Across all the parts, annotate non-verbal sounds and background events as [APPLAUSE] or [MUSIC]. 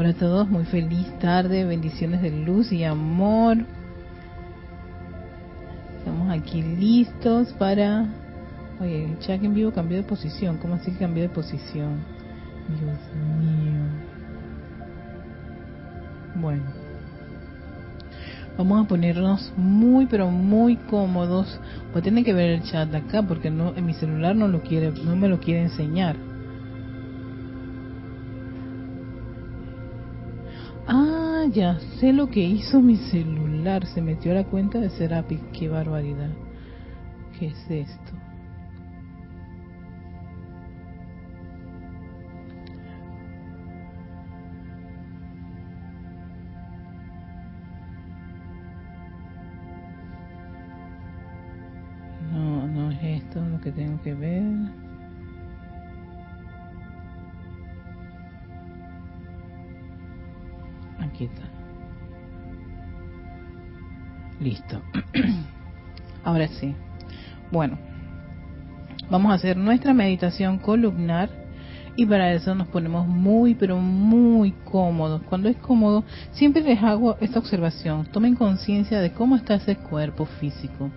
Hola a todos, muy feliz tarde, bendiciones de luz y amor. Estamos aquí listos para... Oye, el chat en vivo cambió de posición. ¿Cómo así que cambió de posición? Dios mío. Bueno. Vamos a ponernos muy pero muy cómodos. Voy a tener que ver el chat de acá porque no en mi celular no lo quiere, no me lo quiere enseñar. Ya sé lo que hizo mi celular. Se metió a la cuenta de Serapi. Qué barbaridad. ¿Qué es esto? No, no es esto lo que tengo que ver. Listo. [CLEARS THROAT] Ahora sí. Bueno, vamos a hacer nuestra meditación columnar y para eso nos ponemos muy, pero muy cómodos. Cuando es cómodo, siempre les hago esta observación. Tomen conciencia de cómo está ese cuerpo físico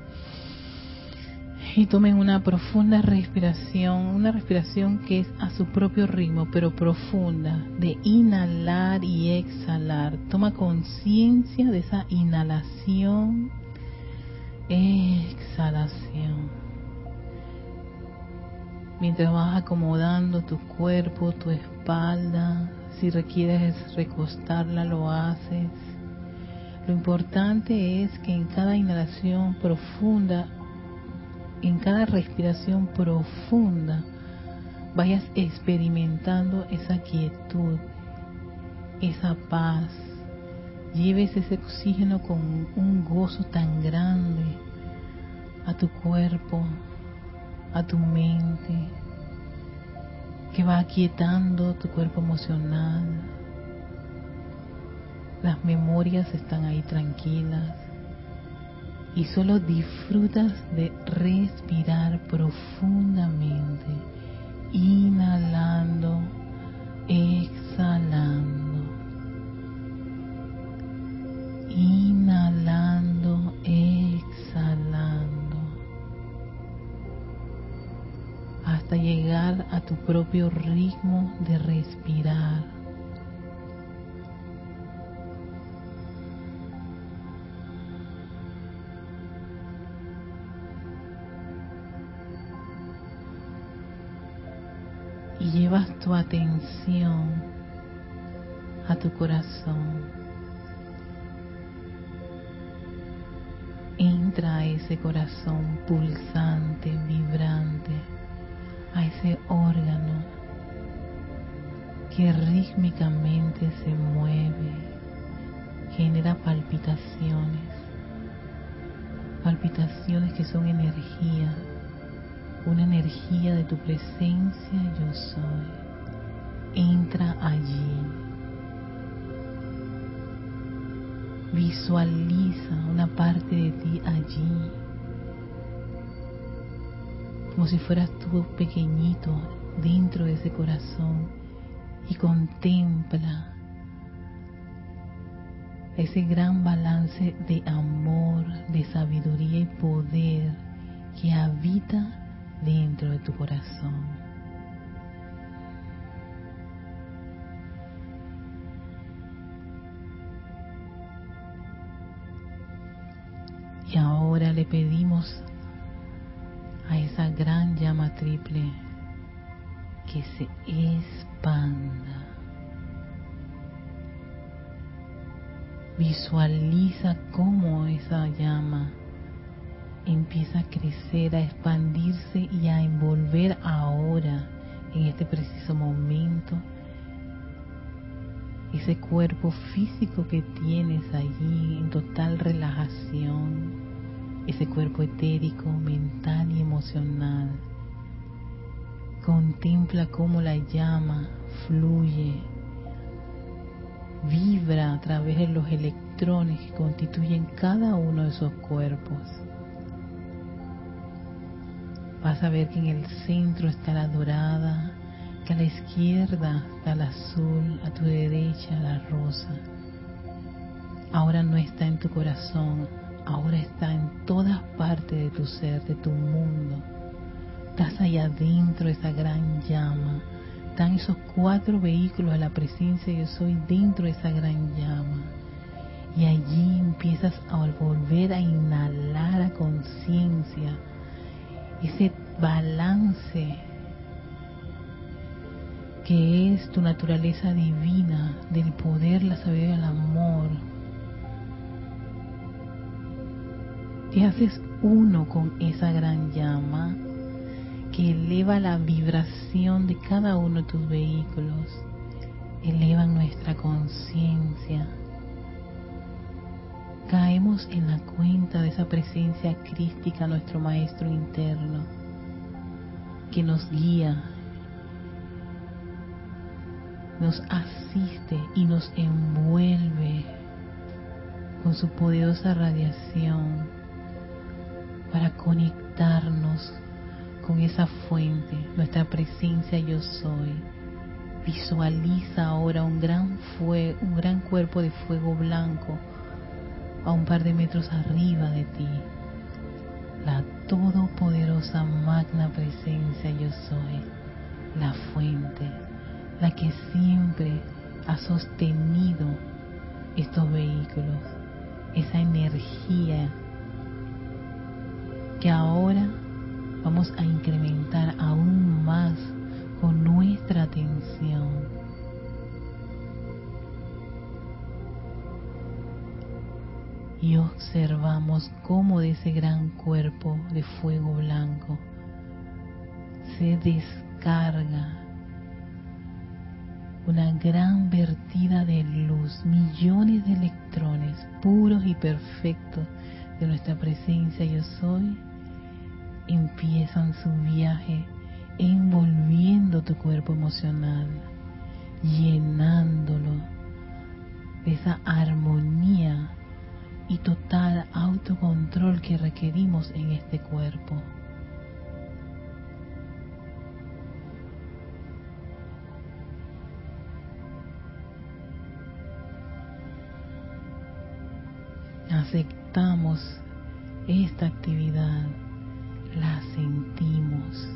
y tomen una profunda respiración, una respiración que es a su propio ritmo, pero profunda, de inhalar y exhalar. Toma conciencia de esa inhalación, exhalación. Mientras vas acomodando tu cuerpo, tu espalda, si requieres recostarla, lo haces. Lo importante es que en cada inhalación profunda en cada respiración profunda vayas experimentando esa quietud, esa paz. Lleves ese oxígeno con un gozo tan grande a tu cuerpo, a tu mente, que va aquietando tu cuerpo emocional. Las memorias están ahí tranquilas y solo disfrutas de respirar profundamente, inhalando, exhalando, inhalando, exhalando, hasta llegar a tu propio ritmo de respirar llevas tu atención a tu corazón. Entra a ese corazón pulsante, vibrante, a ese órgano que rítmicamente se mueve, genera palpitaciones, palpitaciones que son energía una energía de tu presencia yo soy. Entra allí. Visualiza una parte de ti allí. Como si fueras tú pequeñito dentro de ese corazón y contempla ese gran balance de amor, de sabiduría y poder que habita dentro de tu corazón. Y ahora le pedimos a esa gran llama triple que se expanda. Visualiza cómo esa llama empieza a crecer, a expandirse y a envolver ahora, en este preciso momento, ese cuerpo físico que tienes allí en total relajación, ese cuerpo etérico, mental y emocional. Contempla cómo la llama fluye, vibra a través de los electrones que constituyen cada uno de esos cuerpos vas a ver que en el centro está la dorada, que a la izquierda está el azul, a tu derecha la rosa. Ahora no está en tu corazón, ahora está en todas partes de tu ser, de tu mundo. Estás allá adentro de esa gran llama. Están esos cuatro vehículos de la presencia yo soy dentro de esa gran llama. Y allí empiezas a volver a inhalar a conciencia ese balance que es tu naturaleza divina del poder, la sabiduría, el amor. Te haces uno con esa gran llama que eleva la vibración de cada uno de tus vehículos, eleva nuestra conciencia. Caemos en la cuenta de esa presencia crística, nuestro maestro interno, que nos guía, nos asiste y nos envuelve con su poderosa radiación para conectarnos con esa fuente, nuestra presencia yo soy. Visualiza ahora un gran fuego, un gran cuerpo de fuego blanco a un par de metros arriba de ti. La todopoderosa magna presencia yo soy, la fuente la que siempre ha sostenido estos vehículos, esa energía que ahora vamos a incrementar aún más con nuestra atención. Y observamos cómo de ese gran cuerpo de fuego blanco se descarga una gran vertida de luz, millones de electrones puros y perfectos de nuestra presencia yo soy, empiezan su viaje envolviendo tu cuerpo emocional, llenándolo de esa armonía y total autocontrol que requerimos en este cuerpo. aceptamos esta actividad, la sentimos.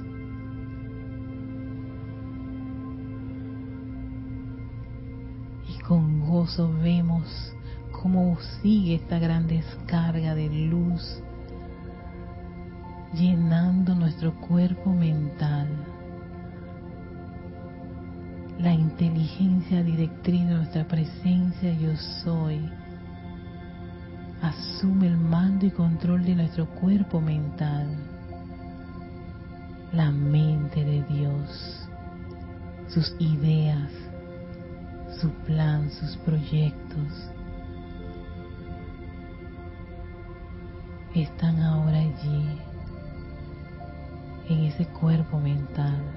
Y con gozo vemos cómo sigue esta gran descarga de luz llenando nuestro cuerpo mental. La inteligencia directriz de nuestra presencia yo soy asume el mando y control de nuestro cuerpo mental, la mente de Dios, sus ideas, su plan, sus proyectos. Están ahora allí, en ese cuerpo mental.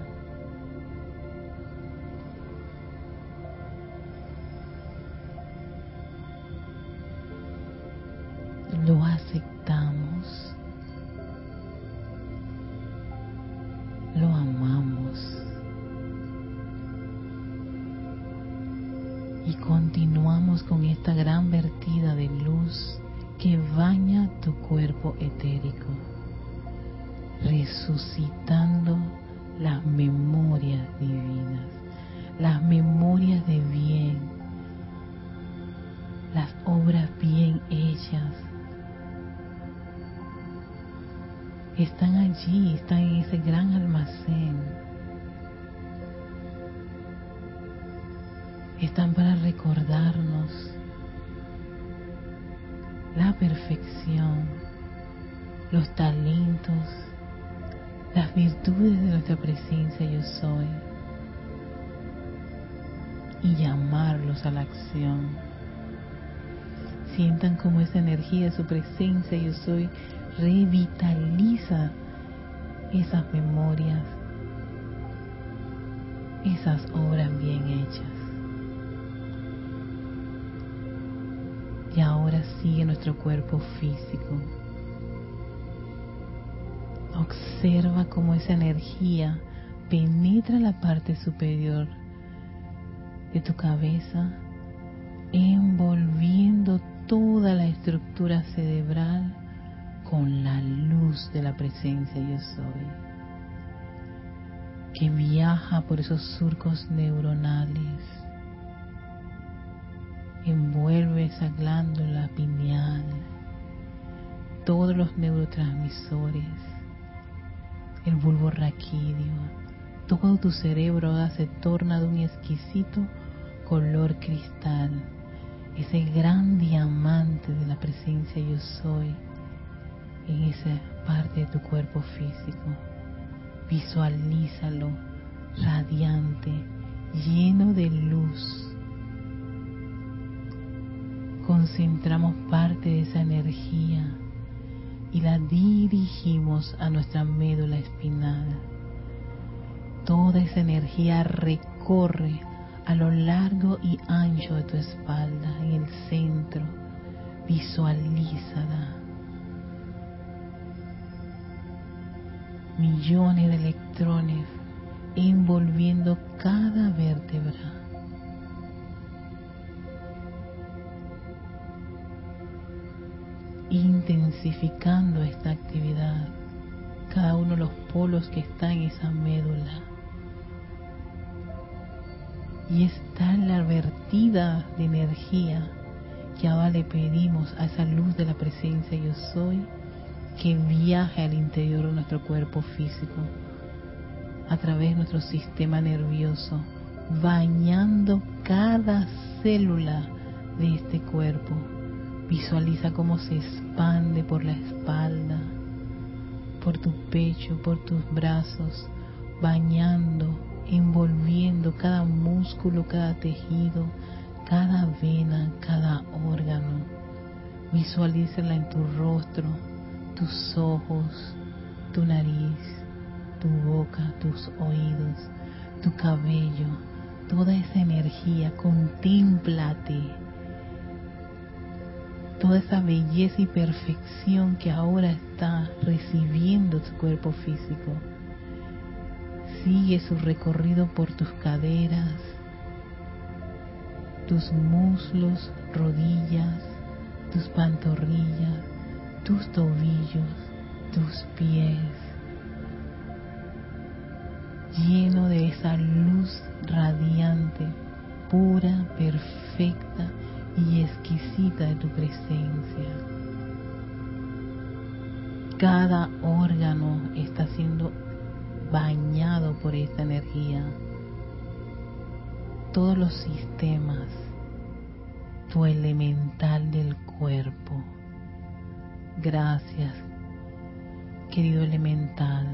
Presencia yo soy revitaliza esas memorias, esas obras bien hechas. Y ahora sigue nuestro cuerpo físico. Observa cómo esa energía penetra la parte superior de tu cabeza, envolviendo toda la estructura cerebral con la luz de la presencia yo soy, que viaja por esos surcos neuronales, envuelve esa glándula pineal, todos los neurotransmisores, el bulbo raquídeo, todo tu cerebro se torna de un exquisito color cristal, ese gran diamante de la presencia yo soy en esa parte de tu cuerpo físico. Visualízalo radiante, lleno de luz. Concentramos parte de esa energía y la dirigimos a nuestra médula espinal. Toda esa energía recorre a lo largo y ancho de tu espalda, en el centro. Visualízala millones de electrones envolviendo cada vértebra. intensificando esta actividad, cada uno de los polos que está en esa médula. Y está la vertida de energía que ahora le pedimos a esa luz de la presencia yo soy que viaje al interior de nuestro cuerpo físico, a través de nuestro sistema nervioso, bañando cada célula de este cuerpo. Visualiza cómo se expande por la espalda, por tu pecho, por tus brazos, bañando, envolviendo cada músculo, cada tejido, cada vena, cada órgano. Visualízala en tu rostro, tus ojos, tu nariz, tu boca, tus oídos, tu cabello, toda esa energía, contémplate. Toda esa belleza y perfección que ahora está recibiendo tu cuerpo físico. Sigue su recorrido por tus caderas, tus muslos, rodillas, tus pantorrillas, tus tobillos, tus pies, lleno de esa luz radiante, pura, perfecta y exquisita de tu presencia. Cada órgano está siendo bañado por esta energía. Todos los sistemas, tu elemental del cuerpo Gracias, querido elemental,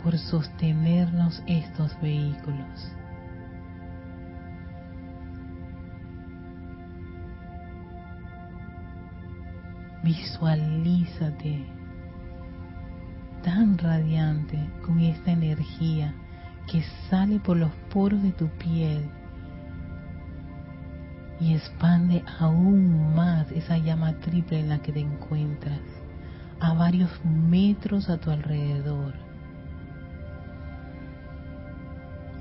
por sostenernos estos vehículos. Visualízate tan radiante con esta energía que sale por los poros de tu piel y expande aún más esa llama triple en la que te encuentras, a varios metros a tu alrededor.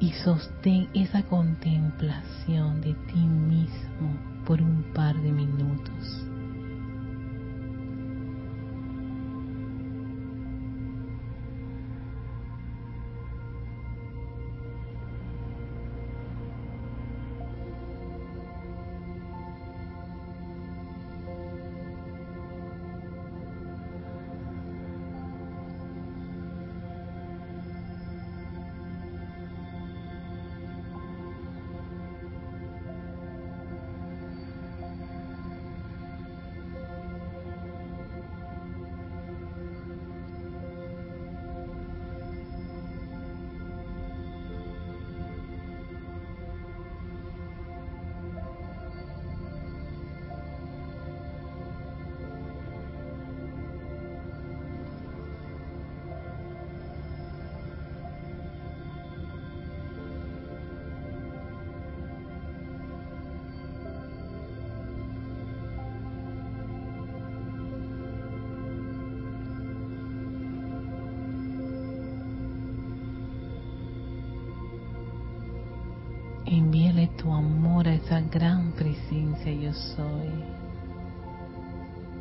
Y sostén esa contemplación de ti mismo por un par de minutos. Envíale tu amor a esa gran presencia yo soy.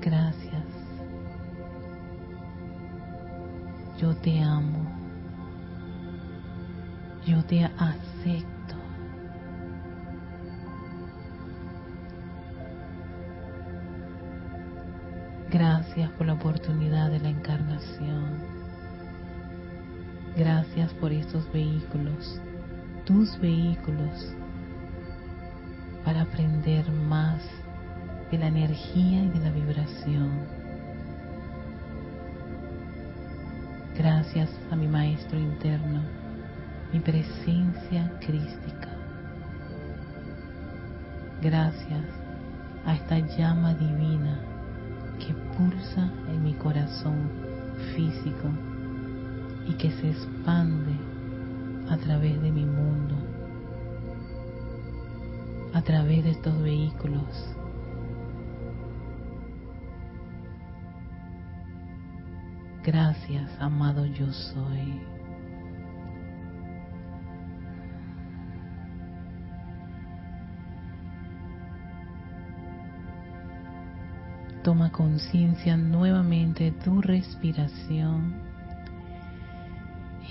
Gracias. Yo te amo. Yo te acepto. Gracias por la oportunidad de la encarnación. Gracias por estos vehículos, tus vehículos, para aprender más de la energía y de la vibración. Gracias a mi maestro interno, mi presencia crística. Gracias a esta llama divina que pulsa en mi corazón físico y que se expande a través de mi mundo, a través de estos vehículos. Gracias, amado yo soy. Toma conciencia nuevamente de tu respiración.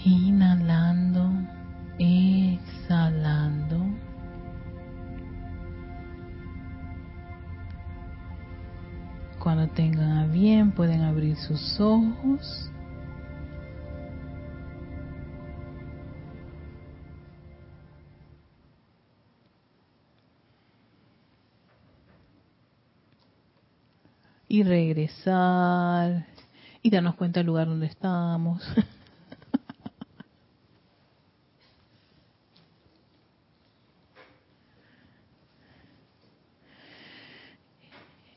Inhalando, tengan a bien pueden abrir sus ojos. y regresar y darnos cuenta del lugar donde estamos. [LAUGHS]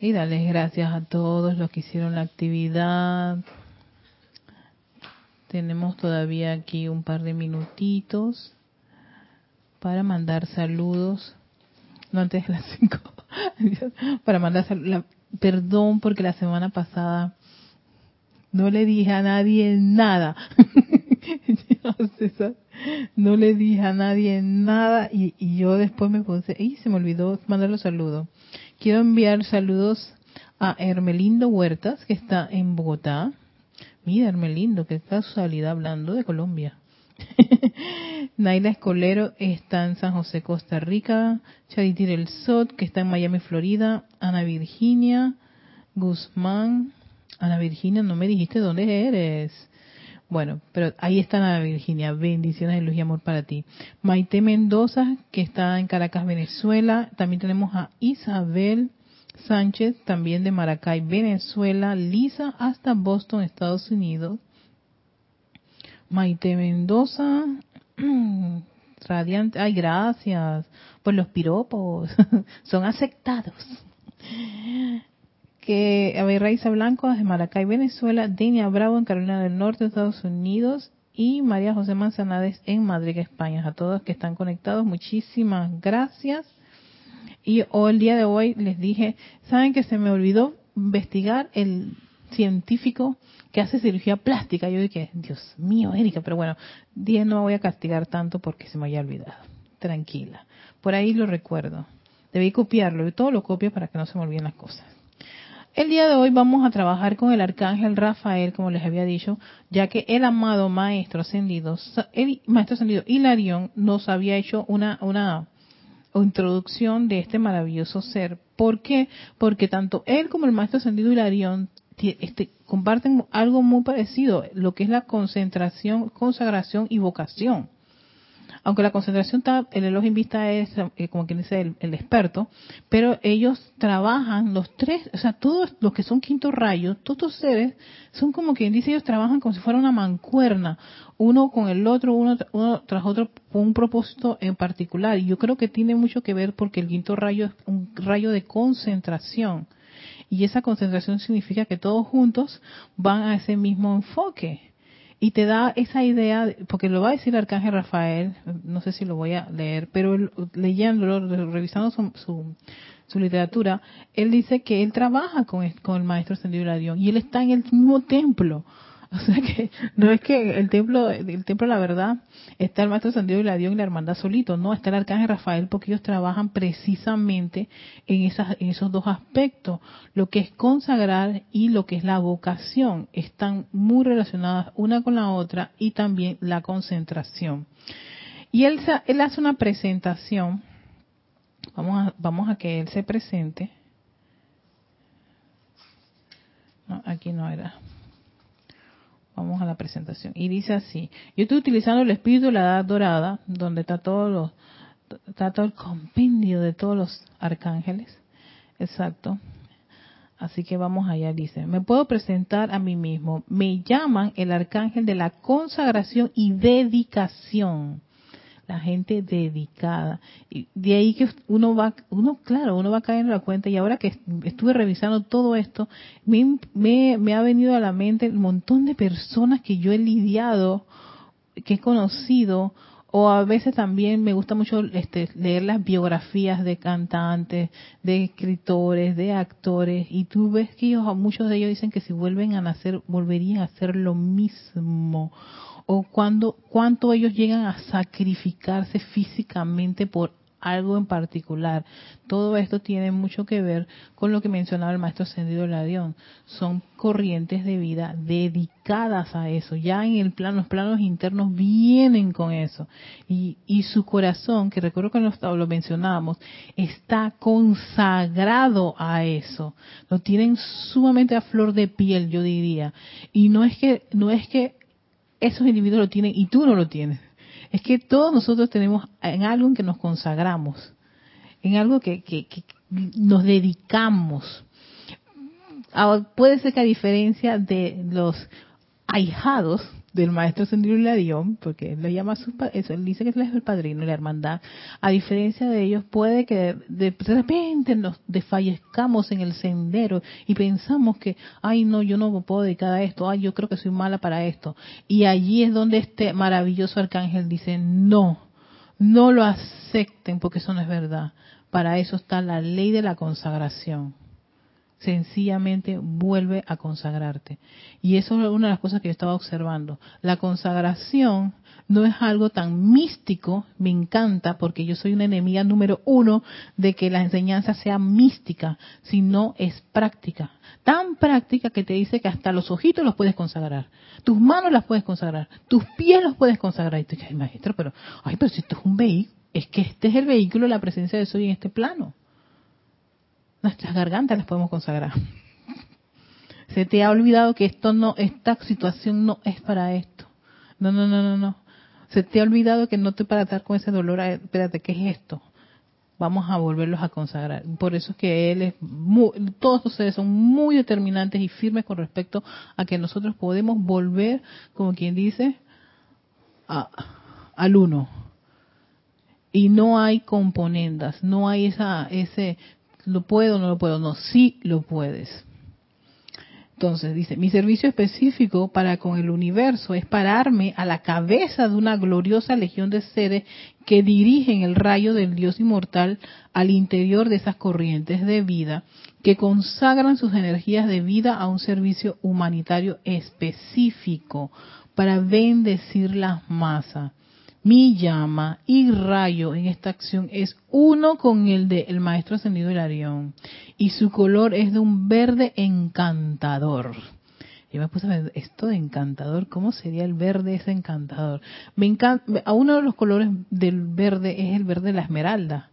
y darles gracias a todos los que hicieron la actividad. Tenemos todavía aquí un par de minutitos para mandar saludos. No antes de las [LAUGHS] cinco. para mandar saludos perdón porque la semana pasada no le dije a nadie nada. [LAUGHS] no le dije a nadie nada y, yo después me puse, y se me olvidó mandar los saludos. Quiero enviar saludos a Hermelindo Huertas, que está en Bogotá. Mira, Hermelindo, qué casualidad hablando de Colombia. [LAUGHS] Naila Escolero está en San José, Costa Rica. Charity del Sot, que está en Miami, Florida. Ana Virginia Guzmán. Ana Virginia, no me dijiste dónde eres. Bueno, pero ahí está Ana Virginia. Bendiciones de luz y amor para ti. Maite Mendoza, que está en Caracas, Venezuela. También tenemos a Isabel Sánchez, también de Maracay, Venezuela. Lisa hasta Boston, Estados Unidos. Maite Mendoza, [CLEARS THROAT] radiante, ay, gracias por los piropos, [LAUGHS] son aceptados. Que a Raiza Blanco de Maracay, Venezuela, Denia Bravo en Carolina del Norte, Estados Unidos y María José Manzanades en Madrid, España. A todos que están conectados, muchísimas gracias. Y hoy, el día de hoy les dije, ¿saben que se me olvidó investigar el científico que hace cirugía plástica. Yo dije, Dios mío, Erika, pero bueno, día no voy a castigar tanto porque se me haya olvidado. Tranquila. Por ahí lo recuerdo. Debí copiarlo, y todo lo copio para que no se me olviden las cosas. El día de hoy vamos a trabajar con el arcángel Rafael, como les había dicho, ya que el amado maestro ascendido, maestro ascendido Hilarión nos había hecho una, una introducción de este maravilloso ser. ¿Por qué? Porque tanto él como el maestro ascendido Hilarión este, comparten algo muy parecido, lo que es la concentración, consagración y vocación. Aunque la concentración está, el elogio en vista es, eh, como quien dice, el, experto, pero ellos trabajan, los tres, o sea, todos los que son quinto rayo, todos los seres, son como quien dice, ellos trabajan como si fuera una mancuerna, uno con el otro, uno, uno tras otro, con un propósito en particular. Y yo creo que tiene mucho que ver porque el quinto rayo es un rayo de concentración y esa concentración significa que todos juntos van a ese mismo enfoque. Y te da esa idea, porque lo va a decir el arcángel Rafael, no sé si lo voy a leer, pero leyéndolo, revisando su, su, literatura, él dice que él trabaja con el, maestro ascendido Hilarión y él está en el mismo templo. [LAUGHS] O sea que no es que el templo, el templo de la verdad está el maestro Santiago y la Dios y la hermandad solito, no, está el arcángel Rafael porque ellos trabajan precisamente en, esas, en esos dos aspectos, lo que es consagrar y lo que es la vocación, están muy relacionadas una con la otra y también la concentración. Y él, él hace una presentación, vamos a, vamos a que él se presente. No, aquí no era. Vamos a la presentación. Y dice así, yo estoy utilizando el espíritu de la edad dorada, donde está todo, los, está todo el compendio de todos los arcángeles. Exacto. Así que vamos allá, dice, me puedo presentar a mí mismo. Me llaman el arcángel de la consagración y dedicación la gente dedicada. Y de ahí que uno va, uno, claro, uno va cayendo en la cuenta. Y ahora que estuve revisando todo esto, me, me, ha venido a la mente un montón de personas que yo he lidiado, que he conocido, o a veces también me gusta mucho este, leer las biografías de cantantes, de escritores, de actores, y tú ves que ellos, muchos de ellos dicen que si vuelven a nacer, volverían a hacer lo mismo o cuando, cuánto ellos llegan a sacrificarse físicamente por algo en particular. Todo esto tiene mucho que ver con lo que mencionaba el maestro Ascendido Ladión. Son corrientes de vida dedicadas a eso. Ya en el plano, los planos internos vienen con eso. Y, y su corazón, que recuerdo que lo, lo mencionábamos, está consagrado a eso. Lo tienen sumamente a flor de piel, yo diría. Y no es que, no es que esos individuos lo tienen y tú no lo tienes. Es que todos nosotros tenemos en algo en que nos consagramos, en algo que, que, nos dedicamos. Ah, puede ser que a diferencia de los ahijados del maestro Sendido Ladión, porque él le llama su, eso, él dice que él es el padrino de la hermandad, a diferencia de ellos, puede que de, repente nos desfallezcamos en el sendero y pensamos que, ay no, yo no puedo dedicar a esto, ay yo creo que soy mala para esto. Y allí es donde este maravilloso arcángel dice, no, no lo acepten porque eso no es verdad. Para eso está la ley de la consagración sencillamente vuelve a consagrarte. Y eso es una de las cosas que yo estaba observando. La consagración no es algo tan místico, me encanta, porque yo soy una enemiga número uno de que la enseñanza sea mística, sino es práctica. Tan práctica que te dice que hasta los ojitos los puedes consagrar, tus manos las puedes consagrar, tus pies los puedes consagrar. Y tú dices, maestro, pero, ay, pero si esto es un vehículo, es que este es el vehículo de la presencia de Soy en este plano nuestras gargantas las podemos consagrar. Se te ha olvidado que esto no, esta situación no es para esto. No, no, no, no, no. Se te ha olvidado que no te para estar con ese dolor. Espérate, ¿qué es esto? Vamos a volverlos a consagrar. Por eso es que él es muy, todos ustedes son muy determinantes y firmes con respecto a que nosotros podemos volver, como quien dice, al uno. Y no hay componendas, no hay esa, ese, ¿Lo puedo no lo puedo? No, sí lo puedes. Entonces dice, mi servicio específico para con el universo es pararme a la cabeza de una gloriosa legión de seres que dirigen el rayo del Dios inmortal al interior de esas corrientes de vida, que consagran sus energías de vida a un servicio humanitario específico para bendecir las masas mi llama y rayo en esta acción es uno con el de el maestro ascendido Hilarión y su color es de un verde encantador. Yo me puse a ver esto de encantador, ¿cómo sería el verde ese encantador? Me encanta, a uno de los colores del verde es el verde de la esmeralda,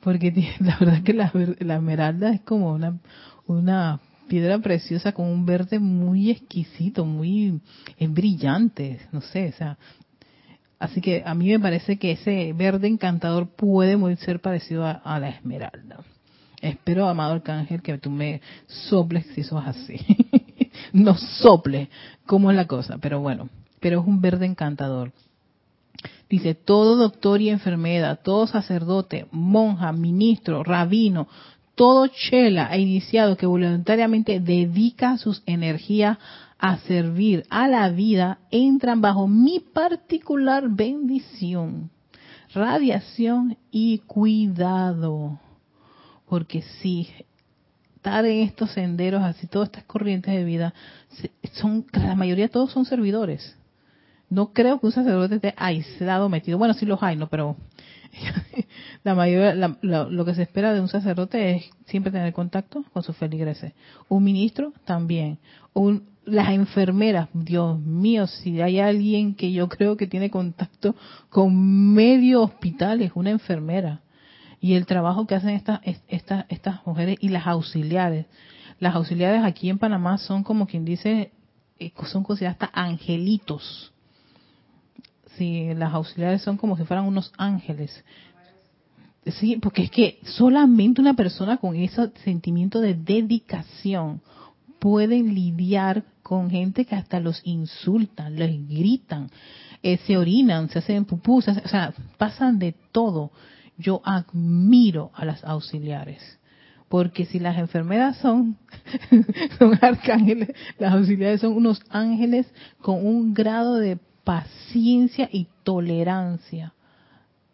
porque [LAUGHS] la verdad que la, la esmeralda es como una, una piedra preciosa con un verde muy exquisito, muy es brillante, no sé, o sea, Así que a mí me parece que ese verde encantador puede muy ser parecido a, la esmeralda. Espero, amado arcángel, que tú me soples si eso es así. [LAUGHS] no sople, como es la cosa, pero bueno, pero es un verde encantador. Dice, todo doctor y enfermera, todo sacerdote, monja, ministro, rabino, todo chela e iniciado que voluntariamente dedica sus energías a servir a la vida entran bajo mi particular bendición, radiación y cuidado. Porque si estar en estos senderos, así todas estas corrientes de vida, son la mayoría todos son servidores. No creo que un sacerdote esté aislado, metido. Bueno, sí los hay, no, pero la mayoría, lo que se espera de un sacerdote es siempre tener contacto con sus feligreses. Un ministro también. Un, las enfermeras, Dios mío, si hay alguien que yo creo que tiene contacto con medio hospital es una enfermera. Y el trabajo que hacen estas, estas, estas mujeres y las auxiliares. Las auxiliares aquí en Panamá son como quien dice, eh, son consideradas hasta angelitos Sí, las auxiliares son como si fueran unos ángeles. Sí, porque es que solamente una persona con ese sentimiento de dedicación puede lidiar con gente que hasta los insultan, les gritan, eh, se orinan, se hacen pupusas, o sea, pasan de todo. Yo admiro a las auxiliares porque si las enfermeras son, [LAUGHS] son arcángeles, las auxiliares son unos ángeles con un grado de paciencia y tolerancia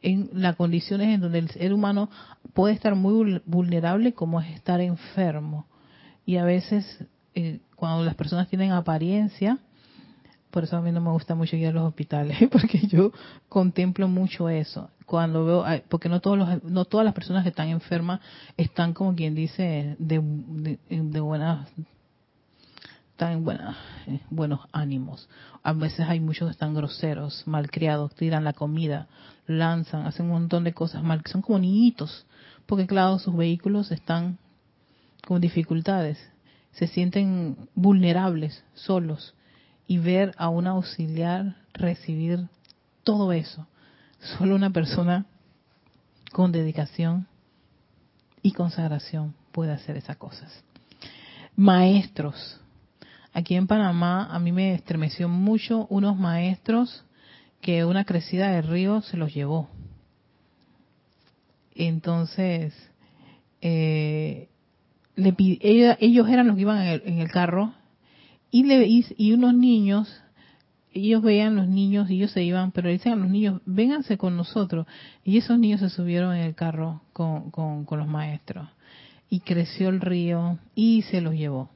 en las condiciones en donde el ser humano puede estar muy vulnerable como es estar enfermo. Y a veces eh, cuando las personas tienen apariencia, por eso a mí no me gusta mucho ir a los hospitales, [LAUGHS] porque yo contemplo mucho eso. Cuando veo, porque no todos los, no todas las personas que están enfermas están como quien dice de, de, de buenas están en buena, buenos ánimos. A veces hay muchos que están groseros, malcriados, tiran la comida, lanzan, hacen un montón de cosas mal, que son como niñitos, porque claro, sus vehículos están con dificultades, se sienten vulnerables, solos, y ver a un auxiliar recibir todo eso, solo una persona con dedicación y consagración puede hacer esas cosas. Maestros, Aquí en Panamá a mí me estremeció mucho unos maestros que una crecida de río se los llevó. Entonces, eh, le ellos, eran los que iban en el, carro y, le, y, unos niños, ellos veían los niños y ellos se iban, pero le dicen a los niños, vénganse con nosotros. Y esos niños se subieron en el carro con, con los maestros. Y creció el río y se los llevó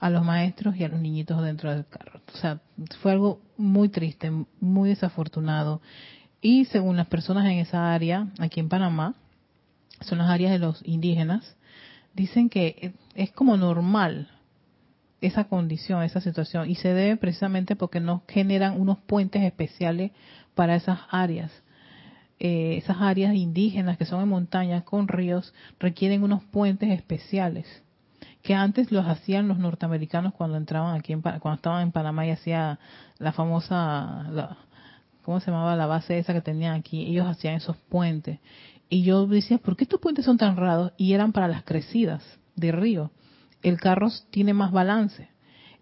a los maestros y a los niñitos dentro del carro. O sea, fue algo muy triste, muy desafortunado. Y según las personas en esa área, aquí en Panamá, son las áreas de los indígenas, dicen que es como normal esa condición, esa situación, y se debe precisamente porque no generan unos puentes especiales para esas áreas. Eh, esas áreas indígenas que son en montañas con ríos requieren unos puentes especiales que antes los hacían los norteamericanos cuando entraban aquí, en, cuando estaban en Panamá y hacía la famosa, la, ¿cómo se llamaba la base esa que tenían aquí? Ellos hacían esos puentes. Y yo decía, ¿por qué estos puentes son tan raros? Y eran para las crecidas de río. El carro tiene más balance.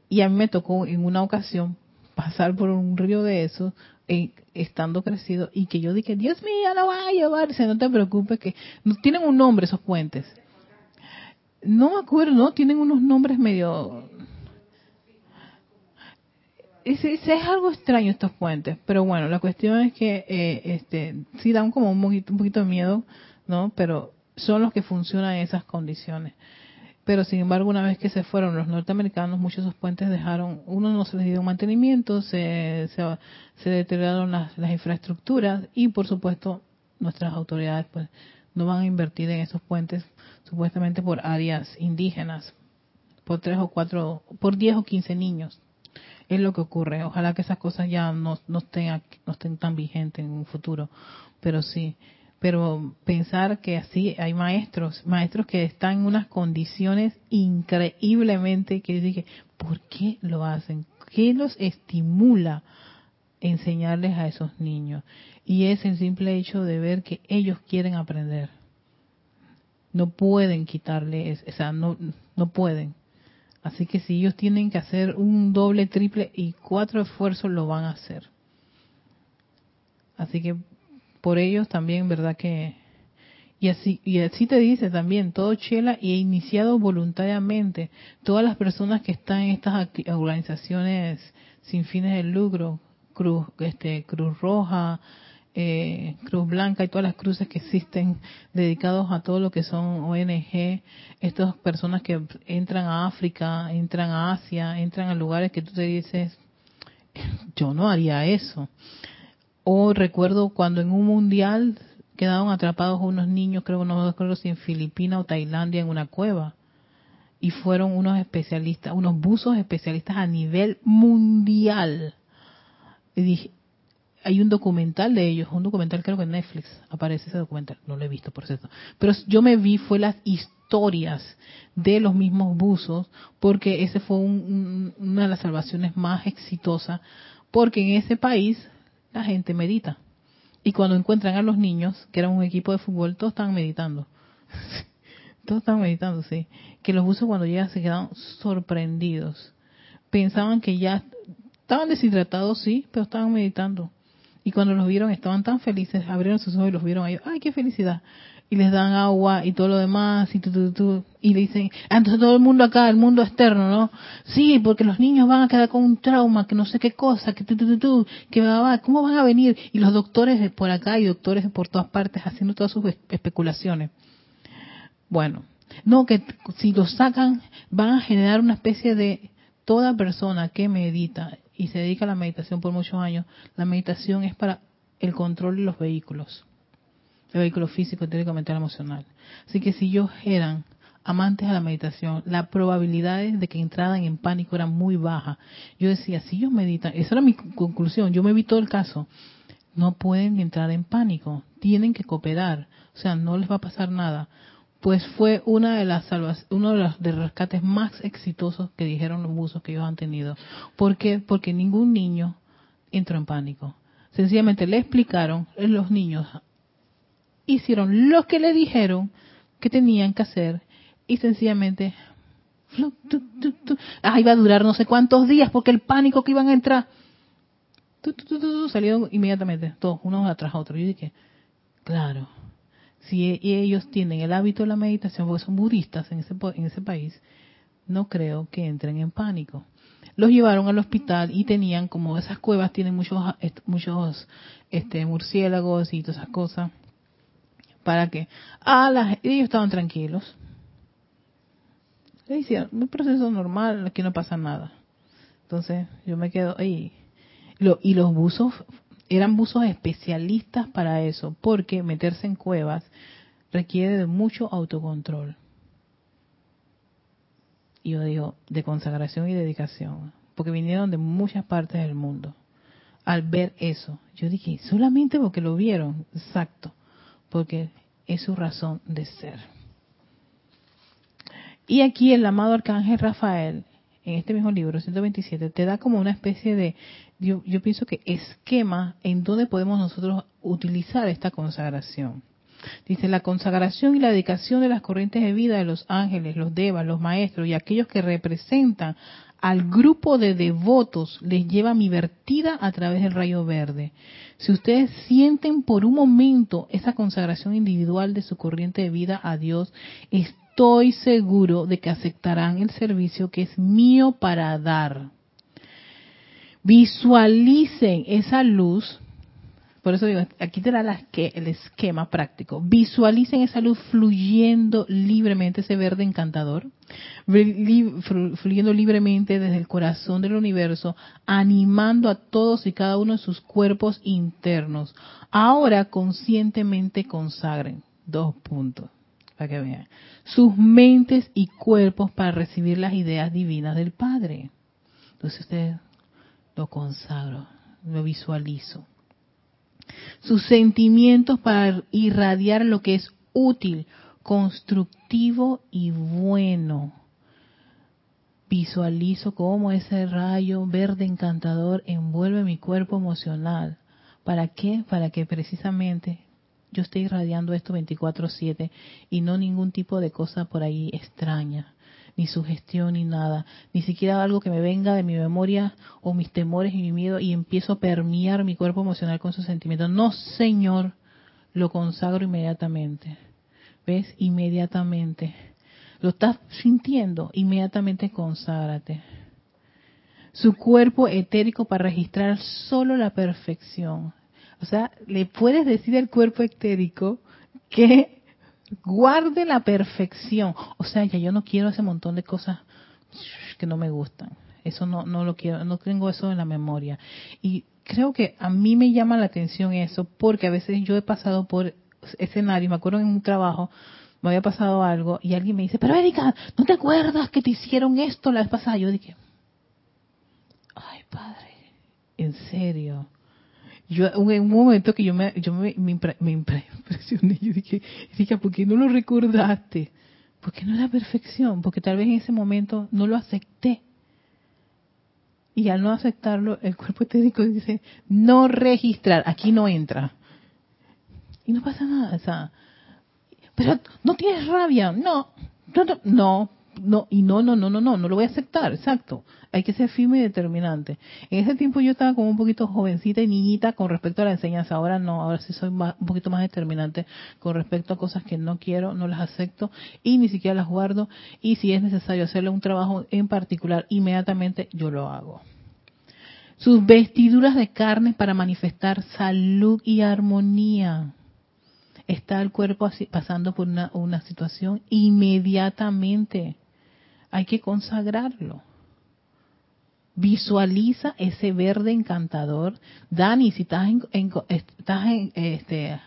Y a mí me tocó en una ocasión pasar por un río de esos, eh, estando crecido, y que yo dije, Dios mío, no va a. Dice, no te preocupes, que tienen un nombre esos puentes no me acuerdo, ¿no? Tienen unos nombres medio... Es, es, algo extraño estos puentes, pero bueno, la cuestión es que eh, este, sí dan como un poquito, de miedo, ¿no? Pero son los que funcionan en esas condiciones. Pero sin embargo, una vez que se fueron los norteamericanos, muchos de esos puentes dejaron, uno no se les dio mantenimiento, se, se, deterioraron las, las, infraestructuras y por supuesto nuestras autoridades pues no van a invertir en esos puentes supuestamente por áreas indígenas, por tres o cuatro, por diez o quince niños. Es lo que ocurre. Ojalá que esas cosas ya no, no, estén, no estén tan vigentes en un futuro, pero sí. Pero pensar que así hay maestros, maestros que están en unas condiciones increíblemente que dije, ¿por qué lo hacen? ¿Qué los estimula enseñarles a esos niños? Y es el simple hecho de ver que ellos quieren aprender no pueden quitarle, o sea, no, no pueden. Así que si ellos tienen que hacer un doble, triple y cuatro esfuerzos, lo van a hacer. Así que por ellos también, ¿verdad que? Y así, y así te dice también, todo Chela y iniciado voluntariamente. Todas las personas que están en estas organizaciones sin fines de lucro, Cruz, este, Cruz Roja, eh, Cruz Blanca y todas las cruces que existen dedicados a todo lo que son ONG, estas personas que entran a África, entran a Asia, entran a lugares que tú te dices, yo no haría eso. O recuerdo cuando en un mundial quedaron atrapados unos niños, creo no me acuerdo si en Filipinas o Tailandia, en una cueva. Y fueron unos especialistas, unos buzos especialistas a nivel mundial. Y dije, hay un documental de ellos, un documental creo que en Netflix aparece ese documental, no lo he visto por cierto, pero yo me vi fue las historias de los mismos buzos, porque ese fue una de las salvaciones más exitosas, porque en ese país la gente medita. Y cuando encuentran a los niños, que eran un equipo de fútbol, todos estaban meditando. [LAUGHS] todos estaban meditando, sí. Que los buzos cuando llegan se quedaban sorprendidos. Pensaban que ya estaban deshidratados, sí, pero estaban meditando. Y cuando los vieron estaban tan felices, abrieron sus ojos y los vieron ahí, ¡ay, qué felicidad! Y les dan agua y todo lo demás, y, tu, y le dicen, ah, entonces todo el mundo acá, el mundo externo, ¿no? Sí, porque los niños van a quedar con un trauma, que no sé qué cosa, que tu, que va, ¿cómo van a venir? Y los doctores de por acá y doctores de por todas partes haciendo todas sus especulaciones. Bueno, no, que si los sacan van a generar una especie de toda persona que medita y se dedica a la meditación por muchos años, la meditación es para el control de los vehículos, el vehículo físico, teórico, mental, emocional. Así que si ellos eran amantes a la meditación, la probabilidad de que entraran en pánico era muy baja. Yo decía, si ellos meditan, esa era mi conclusión, yo me vi todo el caso, no pueden entrar en pánico, tienen que cooperar, o sea, no les va a pasar nada pues fue una de las uno de los rescates más exitosos que dijeron los buzos que ellos han tenido. ¿Por qué? Porque ningún niño entró en pánico. Sencillamente le explicaron, los niños hicieron lo que le dijeron que tenían que hacer y sencillamente ah, iba a durar no sé cuántos días porque el pánico que iban a entrar salieron inmediatamente, todos uno atrás otro. Yo dije, claro, si e, ellos tienen el hábito de la meditación, porque son budistas en ese, en ese país, no creo que entren en pánico. Los llevaron al hospital y tenían como esas cuevas tienen muchos muchos este murciélagos y todas esas cosas. ¿Para que Ah, ellos estaban tranquilos. Le decían, un proceso normal, aquí no pasa nada. Entonces yo me quedo ahí. y los buzos eran buzos especialistas para eso, porque meterse en cuevas requiere de mucho autocontrol. Y yo digo, de consagración y dedicación, porque vinieron de muchas partes del mundo. Al ver eso, yo dije, solamente porque lo vieron, exacto, porque es su razón de ser. Y aquí el amado arcángel Rafael, en este mismo libro, 127, te da como una especie de yo, pienso que esquema en donde podemos nosotros utilizar esta consagración. Dice, la consagración y la dedicación de las corrientes de vida de los ángeles, los devas, los maestros y aquellos que representan al grupo de devotos les lleva mi vertida a través del rayo verde. Si ustedes sienten por un momento esa consagración individual de su corriente de vida a Dios, estoy seguro de que aceptarán el servicio que es mío para dar. Visualicen esa luz, por eso digo, aquí te da el esquema práctico. Visualicen esa luz fluyendo libremente, ese verde encantador, fluyendo libremente desde el corazón del universo, animando a todos y cada uno de sus cuerpos internos. Ahora conscientemente consagren. Dos puntos, para que vean. Sus mentes y cuerpos para recibir las ideas divinas del Padre. Entonces ustedes lo consagro, lo visualizo. Sus sentimientos para irradiar lo que es útil, constructivo y bueno. Visualizo cómo ese rayo verde encantador envuelve mi cuerpo emocional. ¿Para qué? Para que precisamente yo esté irradiando esto 24/7 y no ningún tipo de cosa por ahí extraña ni sugestión, ni nada, ni siquiera algo que me venga de mi memoria o mis temores y mi miedo y empiezo a permear mi cuerpo emocional con sus sentimientos. No, Señor, lo consagro inmediatamente. ¿Ves? Inmediatamente. ¿Lo estás sintiendo? Inmediatamente conságrate. Su cuerpo etérico para registrar solo la perfección. O sea, le puedes decir al cuerpo etérico que guarde la perfección. O sea, ya yo no quiero ese montón de cosas que no me gustan. Eso no, no lo quiero, no tengo eso en la memoria. Y creo que a mí me llama la atención eso, porque a veces yo he pasado por escenarios, me acuerdo en un trabajo, me había pasado algo y alguien me dice, pero Erika, ¿no te acuerdas que te hicieron esto la vez pasada? Yo dije, ay padre, en serio. Yo, en un momento que yo me, yo me, me, [LAUGHS] impresioné, yo dije, ¿por qué no lo recordaste? Porque no era perfección, porque tal vez en ese momento no lo acepté. Y al no aceptarlo, el cuerpo técnico dice, no registrar, aquí no entra. Y no pasa nada, o sea, pero no tienes rabia, no, no, no, no, y no, no, no, no, no, no lo voy a aceptar, exacto. Hay que ser firme y determinante. En ese tiempo yo estaba como un poquito jovencita y niñita con respecto a la enseñanza. Ahora no, ahora sí soy un poquito más determinante con respecto a cosas que no quiero, no las acepto y ni siquiera las guardo. Y si es necesario hacerle un trabajo en particular, inmediatamente yo lo hago. Sus vestiduras de carne para manifestar salud y armonía está el cuerpo pasando por una, una situación, inmediatamente hay que consagrarlo. Visualiza ese verde encantador. Dani, si estás, estás este,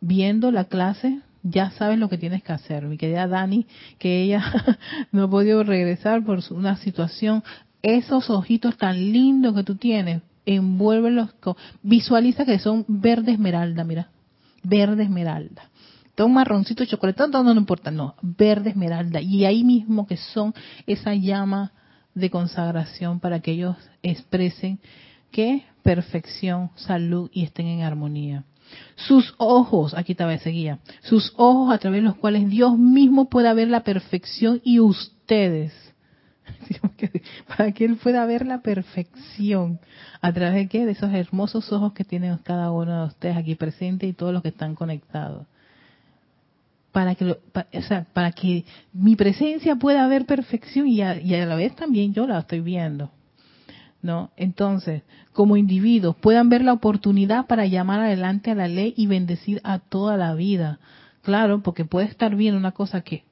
viendo la clase, ya sabes lo que tienes que hacer. Mi querida Dani, que ella [LAUGHS] no ha podido regresar por una situación. Esos ojitos tan lindos que tú tienes, envuélvelos. visualiza que son verde esmeralda, mira verde esmeralda. Marroncito de chocolate, no, no, importa, no, verde esmeralda. Y ahí mismo que son esa llama de consagración para que ellos expresen que perfección, salud y estén en armonía. Sus ojos, aquí estaba seguía, sus ojos a través de los cuales Dios mismo pueda ver la perfección y ustedes [LAUGHS] para que Él pueda ver la perfección. ¿A través de qué? De esos hermosos ojos que tienen cada uno de ustedes aquí presente y todos los que están conectados. Para que, o sea, para que mi presencia pueda ver perfección y a, y a la vez también yo la estoy viendo. ¿no? Entonces, como individuos, puedan ver la oportunidad para llamar adelante a la ley y bendecir a toda la vida. Claro, porque puede estar bien una cosa que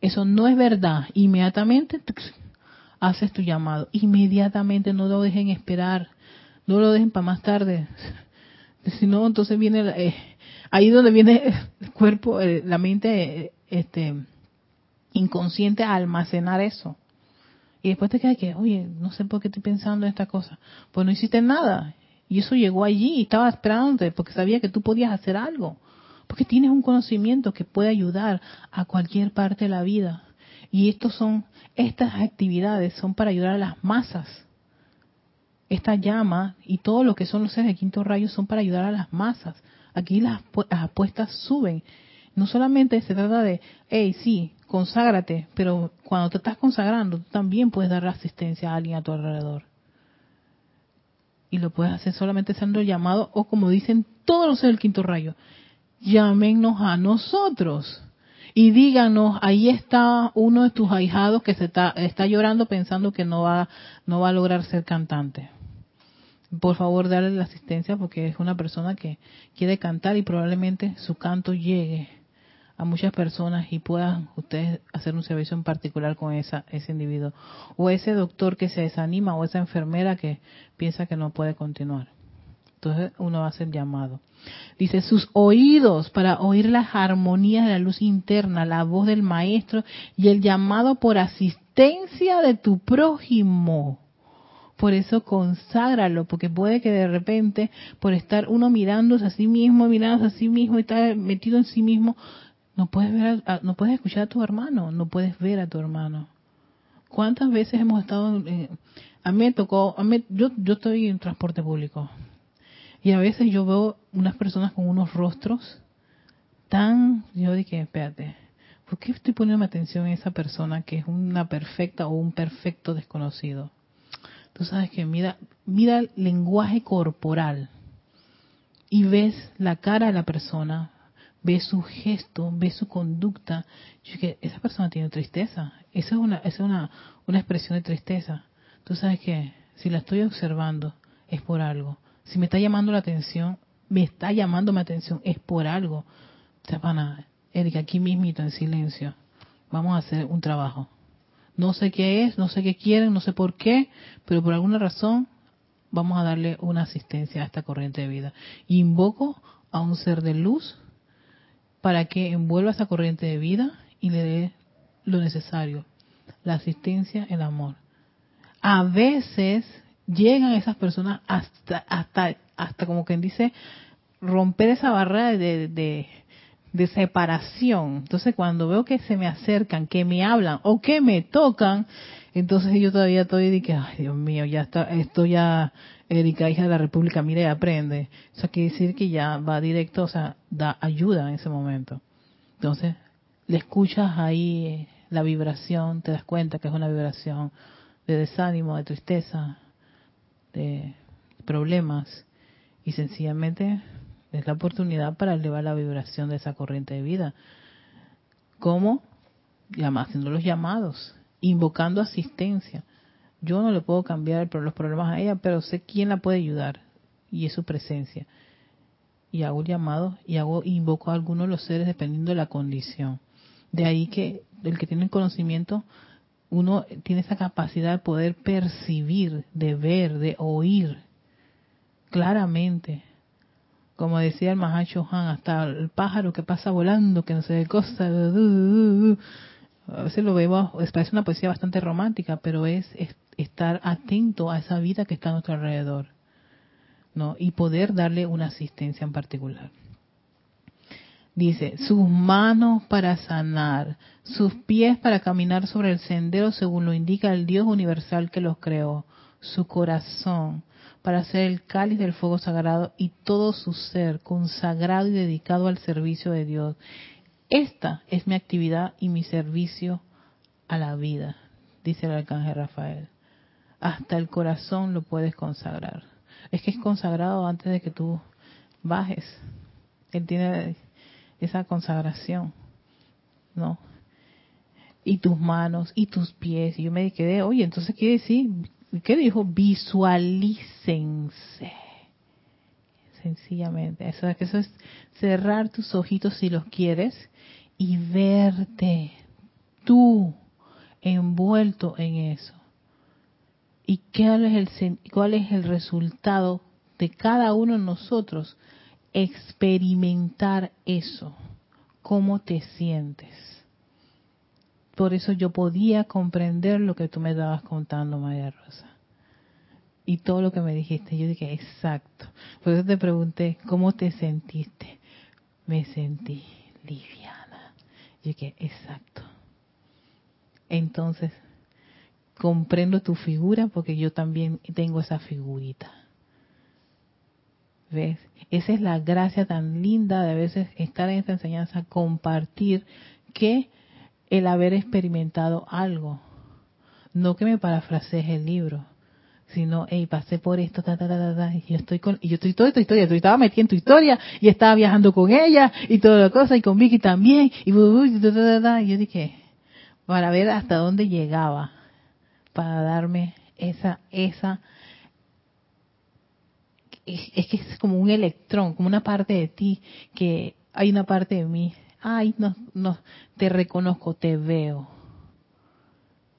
eso no es verdad. Inmediatamente haces tu llamado. Inmediatamente no lo dejen esperar, no lo dejen para más tarde. [LAUGHS] Si no, entonces viene eh, ahí donde viene [LAUGHS] el cuerpo, eh, la mente eh, este inconsciente a almacenar eso. Y después te queda que, oye, no sé por qué estoy pensando en esta cosa. Pues no hiciste nada. Y eso llegó allí y estaba esperándote porque sabía que tú podías hacer algo. Porque tienes un conocimiento que puede ayudar a cualquier parte de la vida. Y estos son, estas actividades son para ayudar a las masas. Esta llama y todo lo que son los seres de quinto rayo son para ayudar a las masas. Aquí las, apuestas suben. No solamente se trata de, hey, sí, conságrate, pero cuando te estás consagrando, tú también puedes dar asistencia a alguien a tu alrededor. Y lo puedes hacer solamente siendo llamado, o como dicen todos los del quinto rayo, llámenos a nosotros y díganos, ahí está uno de tus ahijados que se está, está llorando pensando que no va, no va a lograr ser cantante. Por favor, darle la asistencia porque es una persona que quiere cantar y probablemente su canto llegue a muchas personas y puedan ustedes hacer un servicio en particular con esa, ese individuo. O ese doctor que se desanima o esa enfermera que piensa que no puede continuar. Entonces uno hace el llamado. Dice, sus oídos para oír las armonías de la luz interna, la voz del maestro y el llamado por asistencia de tu prójimo. Por eso conságralo, porque puede que de repente, por estar uno mirándose a sí mismo, mirándose a sí mismo y estar metido en sí mismo, no puedes ver, no puedes escuchar a tu hermano, no puedes ver a tu hermano. ¿Cuántas veces hemos estado? a mí me tocó, a mí, yo, yo estoy en transporte público y a veces yo veo unas personas con unos rostros tan, yo dije, espérate, ¿por qué estoy poniendo atención en esa persona que es una perfecta o un perfecto desconocido? Tú sabes que mira, mira el lenguaje corporal y ves la cara de la persona, ves su gesto, ves su conducta. Yo dije, esa persona tiene tristeza. Esa es una, esa es una, una expresión de tristeza. Tú sabes que si la estoy observando es por algo si me está llamando la atención, me está llamando mi atención, es por algo. nada. Erika, aquí mismito en silencio, vamos a hacer un trabajo. No sé qué es, no sé qué quieren, no sé por qué, pero por alguna razón vamos a darle una asistencia a esta corriente de vida. Invoco a un ser de luz para que envuelva esa corriente de vida y le dé lo necesario, la asistencia, el amor. A veces llegan esas personas hasta, hasta, hasta como quien dice, romper esa barrera de, de, de separación. Entonces cuando veo que se me acercan, que me hablan o que me tocan, entonces yo todavía estoy de que, ay Dios mío, ya está, esto ya, Erika, hija de la República, mire y aprende. Eso quiere decir que ya va directo, o sea, da ayuda en ese momento. Entonces, le escuchas ahí la vibración, te das cuenta que es una vibración de desánimo, de tristeza, de problemas, y sencillamente es la oportunidad para elevar la vibración de esa corriente de vida. ¿Cómo? Haciendo los llamados, invocando asistencia. Yo no le puedo cambiar los problemas a ella, pero sé quién la puede ayudar y es su presencia. Y hago llamado y hago invoco a algunos de los seres dependiendo de la condición. De ahí que el que tiene conocimiento, uno tiene esa capacidad de poder percibir, de ver, de oír claramente como decía el Mahacho Han, hasta el pájaro que pasa volando, que no sé qué cosa. A veces lo vemos, parece una poesía bastante romántica, pero es, estar atento a esa vida que está a nuestro alrededor, ¿no? Y poder darle una asistencia en particular. Dice, sus manos para sanar, sus pies para caminar sobre el sendero según lo indica el Dios universal que los creó, su corazón para ser el cáliz del fuego sagrado y todo su ser consagrado y dedicado al servicio de Dios. Esta es mi actividad y mi servicio a la vida, dice el arcángel Rafael. Hasta el corazón lo puedes consagrar. Es que es consagrado antes de que tú bajes. Él tiene esa consagración, ¿no? Y tus manos y tus pies. Y yo me quedé, oye, entonces quiere decir ¿Qué dijo? Visualícense. Sencillamente. Eso, eso es cerrar tus ojitos si los quieres y verte tú envuelto en eso. ¿Y cuál es el, cuál es el resultado de cada uno de nosotros? Experimentar eso. ¿Cómo te sientes? Por eso yo podía comprender lo que tú me estabas contando, María Rosa. Y todo lo que me dijiste, yo dije, exacto. Por eso te pregunté, ¿cómo te sentiste? Me sentí liviana. Yo dije, exacto. Entonces, comprendo tu figura porque yo también tengo esa figurita. ¿Ves? Esa es la gracia tan linda de a veces estar en esta enseñanza, compartir que el haber experimentado algo. No que me parafrasees el libro, sino, hey, pasé por esto, ta, ta, ta, ta, y yo estoy con, y yo estoy toda tu historia, yo estaba metida tu historia, y estaba viajando con ella, y toda la cosa, y con Vicky también, y, y yo dije, para ver hasta dónde llegaba, para darme esa, esa, es que es como un electrón, como una parte de ti, que hay una parte de mí ay, no, no, te reconozco, te veo.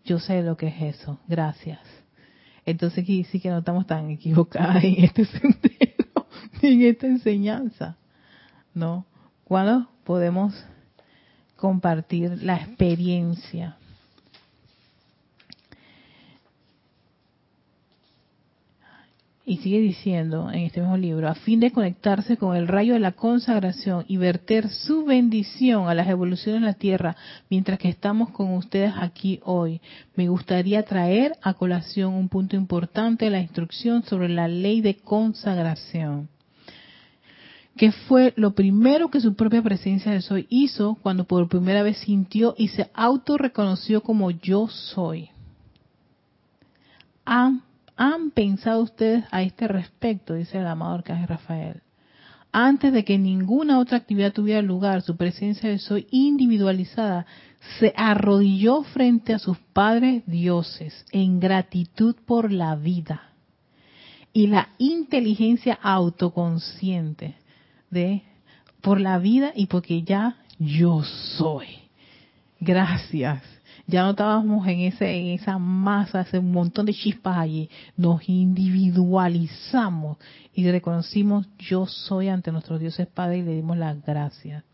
Yo sé lo que es eso, gracias. Entonces aquí sí que no estamos tan equivocadas en este [LAUGHS] sentido, en esta enseñanza, ¿no? Cuando podemos compartir la experiencia Y sigue diciendo en este mismo libro, a fin de conectarse con el rayo de la consagración y verter su bendición a las evoluciones de la Tierra mientras que estamos con ustedes aquí hoy, me gustaría traer a colación un punto importante de la instrucción sobre la ley de consagración que fue lo primero que su propia presencia de soy hizo cuando por primera vez sintió y se autorreconoció como yo soy. ¿Han pensado ustedes a este respecto? Dice el amado Arcángel Rafael. Antes de que ninguna otra actividad tuviera lugar, su presencia de soy individualizada se arrodilló frente a sus padres dioses en gratitud por la vida y la inteligencia autoconsciente de por la vida y porque ya yo soy. Gracias. Ya no estábamos en, ese, en esa masa, ese montón de chispas allí. Nos individualizamos y reconocimos yo soy ante nuestros dioses padres y le dimos las gracias.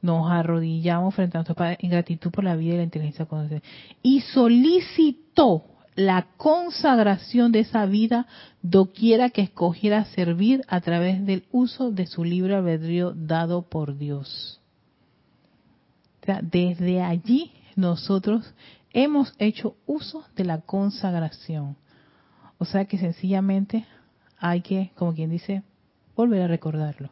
Nos arrodillamos frente a nuestro Padre en gratitud por la vida y la inteligencia. Y solicitó la consagración de esa vida doquiera que escogiera servir a través del uso de su libre albedrío dado por Dios. O sea, desde allí nosotros hemos hecho uso de la consagración. O sea que sencillamente hay que, como quien dice, volver a recordarlo.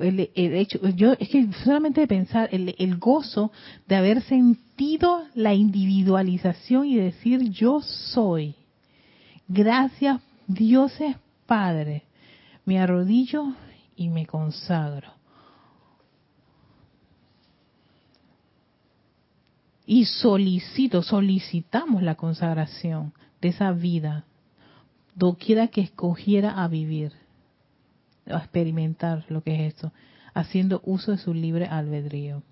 El, hecho, yo es que solamente de pensar el, el, gozo de haber sentido la individualización y decir yo soy. Gracias, Dios es Padre. Me arrodillo y me consagro. Y solicito, solicitamos la consagración de esa vida, doquiera que escogiera a vivir, a experimentar lo que es esto, haciendo uso de su libre albedrío.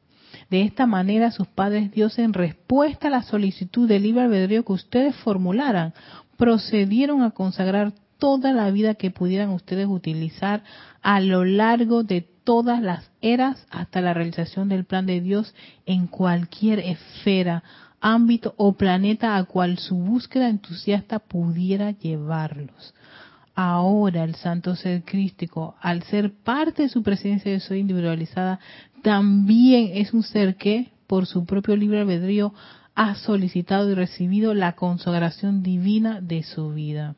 De esta manera, sus padres Dios, en respuesta a la solicitud de libre albedrío que ustedes formularan, procedieron a consagrar toda la vida que pudieran ustedes utilizar a lo largo de todas las eras hasta la realización del plan de Dios en cualquier esfera, ámbito o planeta a cual su búsqueda entusiasta pudiera llevarlos. Ahora el santo ser crístico, al ser parte de su presencia de soy individualizada, también es un ser que, por su propio libre albedrío, ha solicitado y recibido la consagración divina de su vida.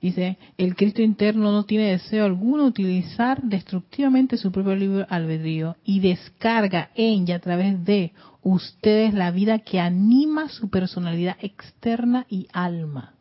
Dice, el Cristo interno no tiene deseo alguno utilizar destructivamente su propio libre albedrío y descarga en y a través de ustedes la vida que anima su personalidad externa y alma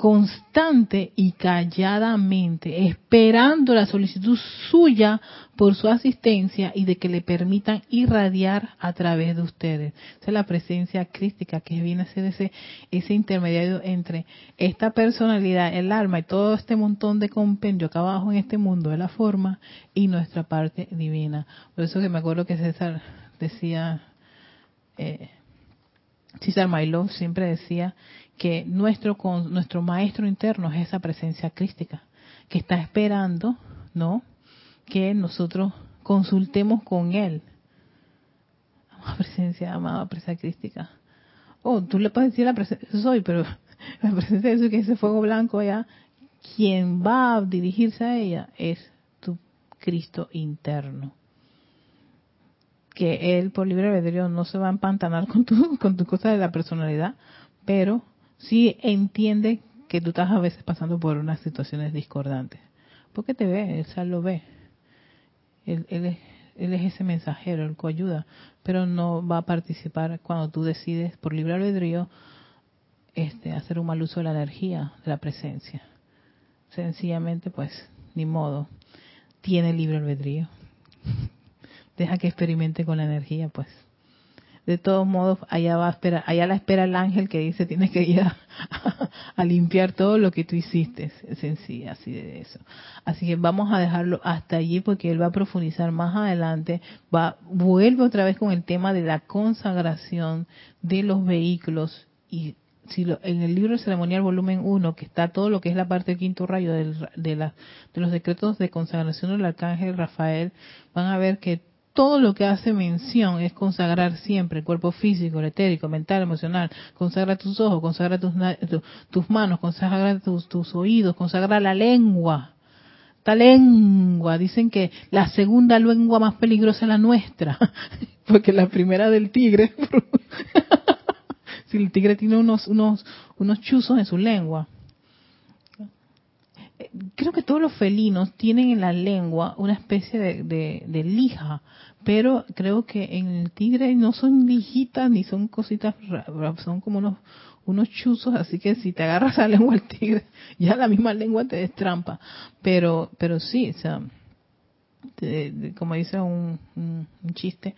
constante y calladamente, esperando la solicitud suya por su asistencia y de que le permitan irradiar a través de ustedes. Esa es la presencia crística que viene a ser ese, ese intermediario entre esta personalidad, el alma y todo este montón de compendio acá abajo en este mundo de la forma y nuestra parte divina. Por eso que me acuerdo que César decía, eh, César Mailov siempre decía que nuestro nuestro maestro interno es esa presencia crística que está esperando, ¿no? Que nosotros consultemos con él. Amada presencia, amada presencia crística. Oh, tú le puedes decir la presencia soy, pero [LAUGHS] la presencia de eso que ese fuego blanco allá, quien va a dirigirse a ella es tu Cristo interno. Que él por libre albedrío no se va a empantanar con tu, [LAUGHS] con tu cosa de la personalidad, pero sí entiende que tú estás a veces pasando por unas situaciones discordantes. Porque te ve, él lo ve. Él, es, él es ese mensajero, el coayuda, pero no va a participar cuando tú decides por libre albedrío este, hacer un mal uso de la energía, de la presencia. Sencillamente, pues, ni modo. Tiene libre albedrío. [LAUGHS] Deja que experimente con la energía, pues de todos modos allá va a esperar, allá la espera el ángel que dice tienes que ir a, [LAUGHS] limpiar todo lo que tú hiciste, es así de eso. Así que vamos a dejarlo hasta allí porque él va a profundizar más adelante, va vuelve otra vez con el tema de la consagración de los vehículos y si lo, en el libro ceremonial volumen 1, que está todo lo que es la parte del quinto rayo de, la, de los decretos de consagración del arcángel Rafael, van a ver que todo lo que hace mención es consagrar siempre el cuerpo físico, el etérico, mental, emocional. Consagra tus ojos, consagra tus, tus manos, consagra tus, tus oídos, consagra la lengua. Esta lengua, dicen que la segunda lengua más peligrosa es la nuestra, [LAUGHS] porque la primera del tigre, [LAUGHS] si el tigre tiene unos, unos, unos chuzos en su lengua, creo que todos los felinos tienen en la lengua una especie de, lija, pero creo que en el tigre no son lijitas ni son cositas, son como unos, unos chuzos, así que si te agarras la lengua del tigre, [LAUGHS] ya la misma lengua te destrampa. Pero, pero sí, o sea, como dice un, un, chiste,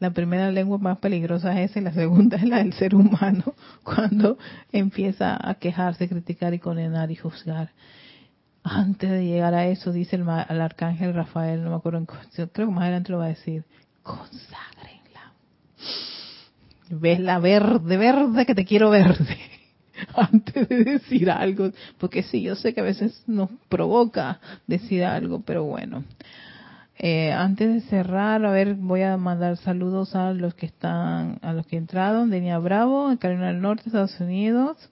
La primera lengua más peligrosa es esa y la segunda [LAUGHS] es la del ser humano, [LAUGHS] cuando empieza a quejarse, criticar y condenar y juzgar. Antes de llegar a eso, dice el, arcángel Rafael, no me acuerdo, creo que más adelante lo va a decir, conságrenla. Ves la verde, verde que te quiero verde [LAUGHS] antes de decir algo, porque sí, yo sé que a veces nos provoca decir algo, pero bueno. Eh, antes de cerrar, a ver, voy a mandar saludos a los que están, a los que entraron, Denia Bravo, Carolina del Norte, Estados Unidos.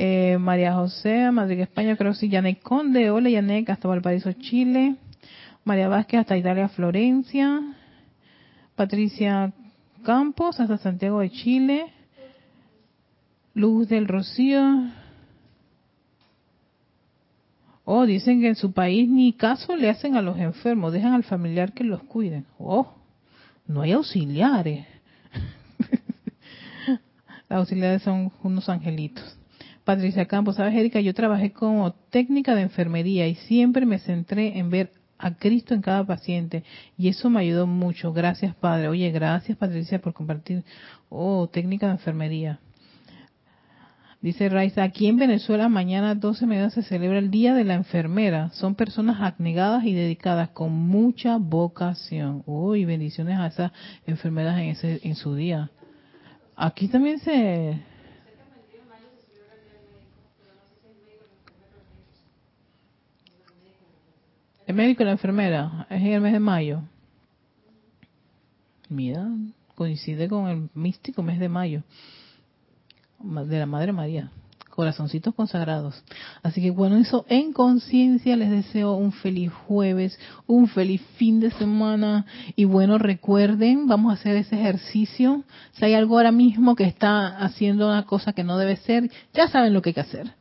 Eh, María José, Madrid, España, creo que sí, Yanek Conde, hola Yanek, hasta Valparaíso, Chile. María Vázquez, hasta Italia, Florencia. Patricia Campos, hasta Santiago de Chile. Luz del Rocío. Oh, dicen que en su país ni caso le hacen a los enfermos, dejan al familiar que los cuiden. Oh, no hay auxiliares. [LAUGHS] Los auxiliares son unos angelitos. Patricia Campos, sabes Erika, yo trabajé como técnica de enfermería y siempre me centré en ver a Cristo en cada paciente y eso me ayudó mucho. Gracias Padre. Oye, gracias Patricia por compartir. Oh, técnica de enfermería. Dice Raiza, aquí en Venezuela mañana 12 medidas se celebra el Día de la Enfermera. Son personas abnegadas y dedicadas con mucha vocación. Uy, bendiciones a esas enfermeras en, ese, en su día. Aquí también se... El médico y la enfermera es en el mes de mayo. Mira, coincide con el místico mes de mayo de la Madre María, corazoncitos consagrados. Así que bueno, eso en conciencia les deseo un feliz jueves, un feliz fin de semana y bueno, recuerden, vamos a hacer ese ejercicio. Si hay algo ahora mismo que está haciendo una cosa que no debe ser, ya saben lo que hay que hacer.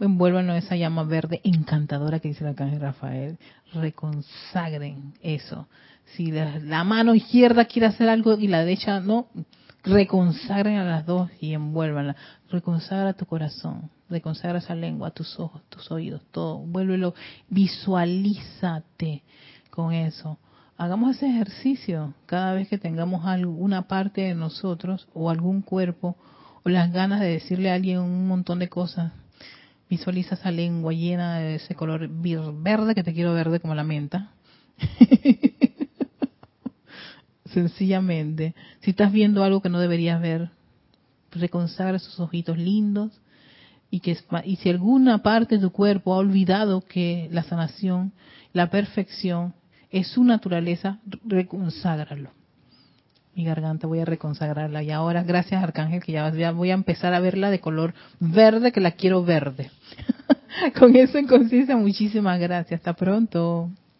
Envuélvanos esa llama verde encantadora que dice el arcángel Rafael. Reconsagren eso. Si la, mano izquierda quiere hacer algo y la derecha no, reconsagren a las dos y envuélvanla. Reconsagra tu corazón, reconsagra esa lengua, tus ojos, tus oídos, todo. Vuélvelo, visualízate con eso. Hagamos ese ejercicio cada vez que tengamos alguna parte de nosotros o algún cuerpo o las ganas de decirle a alguien un montón de cosas. Visualiza esa lengua llena de ese color verde que te quiero verde como la menta. [LAUGHS] sencillamente. Si estás viendo algo que no deberías ver, reconsagra esos ojitos lindos y que y si alguna parte de tu cuerpo ha olvidado que la sanación, la perfección es su naturaleza, reconságralo. Mi garganta voy a reconsagrarla y ahora gracias Arcángel que ya voy a empezar a verla de color verde que la quiero verde. [LAUGHS] Con eso en conciencia muchísimas gracias. Hasta pronto.